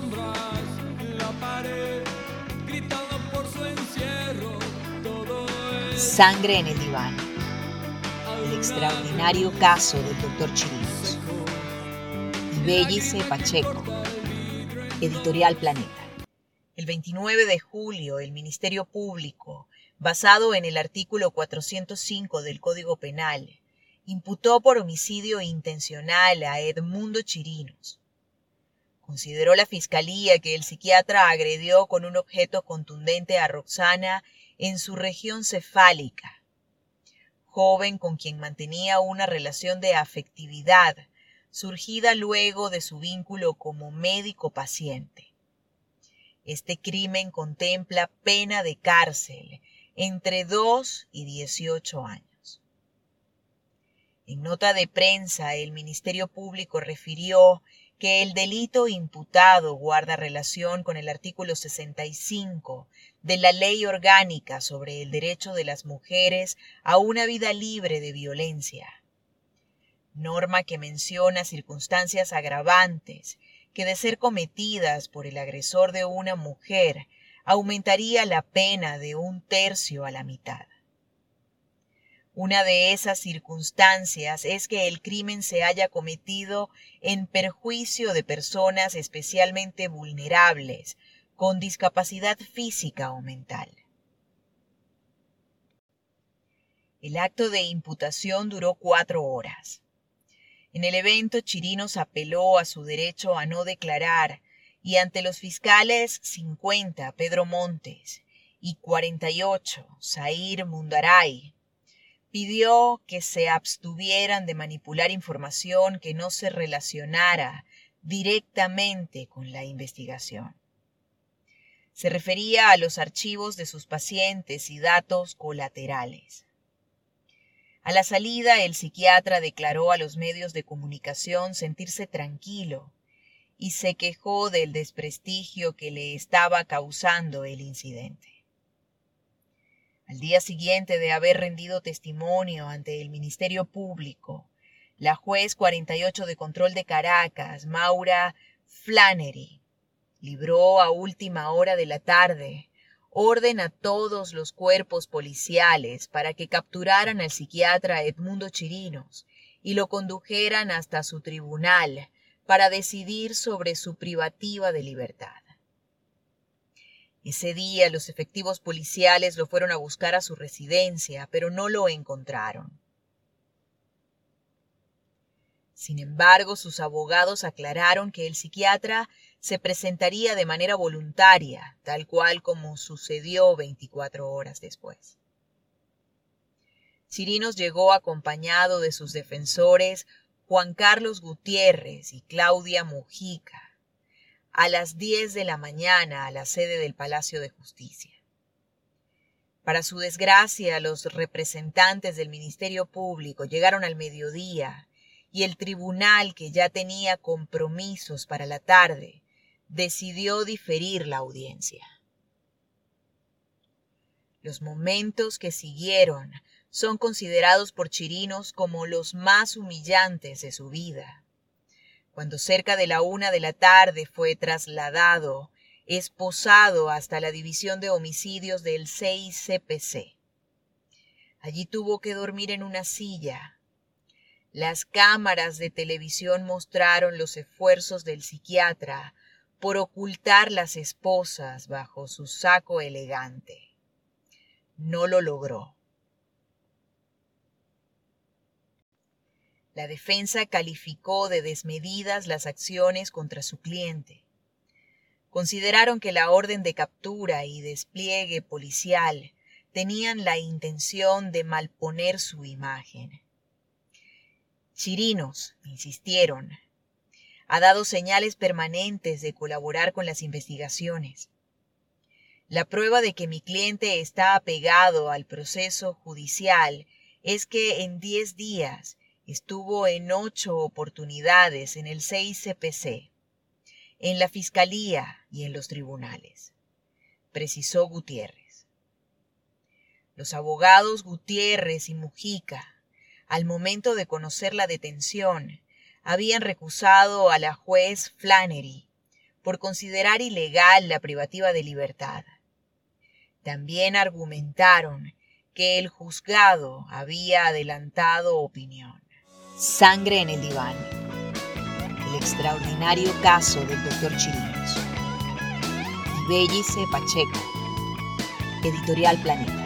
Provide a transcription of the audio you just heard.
sombras la pared, gritando por su encierro. Todo Sangre en el diván. El extraordinario caso del doctor Chirinos. Y Bellice Pacheco. Editorial Planeta. El 29 de julio, el Ministerio Público, basado en el artículo 405 del Código Penal, imputó por homicidio intencional a Edmundo Chirinos, Consideró la Fiscalía que el psiquiatra agredió con un objeto contundente a Roxana en su región cefálica, joven con quien mantenía una relación de afectividad, surgida luego de su vínculo como médico-paciente. Este crimen contempla pena de cárcel entre 2 y 18 años. En nota de prensa, el Ministerio Público refirió que el delito imputado guarda relación con el artículo 65 de la Ley Orgánica sobre el Derecho de las Mujeres a una vida libre de violencia, norma que menciona circunstancias agravantes que de ser cometidas por el agresor de una mujer aumentaría la pena de un tercio a la mitad. Una de esas circunstancias es que el crimen se haya cometido en perjuicio de personas especialmente vulnerables, con discapacidad física o mental. El acto de imputación duró cuatro horas. En el evento, Chirinos apeló a su derecho a no declarar y ante los fiscales 50, Pedro Montes, y 48, Zair Mundaray, pidió que se abstuvieran de manipular información que no se relacionara directamente con la investigación. Se refería a los archivos de sus pacientes y datos colaterales. A la salida, el psiquiatra declaró a los medios de comunicación sentirse tranquilo y se quejó del desprestigio que le estaba causando el incidente. Al día siguiente de haber rendido testimonio ante el Ministerio Público, la juez 48 de control de Caracas, Maura Flannery, libró a última hora de la tarde orden a todos los cuerpos policiales para que capturaran al psiquiatra Edmundo Chirinos y lo condujeran hasta su tribunal para decidir sobre su privativa de libertad. Ese día los efectivos policiales lo fueron a buscar a su residencia, pero no lo encontraron. Sin embargo, sus abogados aclararon que el psiquiatra se presentaría de manera voluntaria, tal cual como sucedió 24 horas después. Chirinos llegó acompañado de sus defensores Juan Carlos Gutiérrez y Claudia Mujica, a las 10 de la mañana a la sede del Palacio de Justicia. Para su desgracia, los representantes del Ministerio Público llegaron al mediodía y el tribunal, que ya tenía compromisos para la tarde, decidió diferir la audiencia. Los momentos que siguieron son considerados por Chirinos como los más humillantes de su vida cuando cerca de la una de la tarde fue trasladado, esposado hasta la división de homicidios del 6CPC. Allí tuvo que dormir en una silla. Las cámaras de televisión mostraron los esfuerzos del psiquiatra por ocultar las esposas bajo su saco elegante. No lo logró. La defensa calificó de desmedidas las acciones contra su cliente. Consideraron que la orden de captura y despliegue policial tenían la intención de malponer su imagen. Chirinos, insistieron, ha dado señales permanentes de colaborar con las investigaciones. La prueba de que mi cliente está apegado al proceso judicial es que en diez días Estuvo en ocho oportunidades en el 6CPC, en la Fiscalía y en los tribunales, precisó Gutiérrez. Los abogados Gutiérrez y Mujica, al momento de conocer la detención, habían recusado a la juez Flannery por considerar ilegal la privativa de libertad. También argumentaron que el juzgado había adelantado opinión. Sangre en el diván. El extraordinario caso del doctor Chirinos. Bellice Pacheco. Editorial Planeta.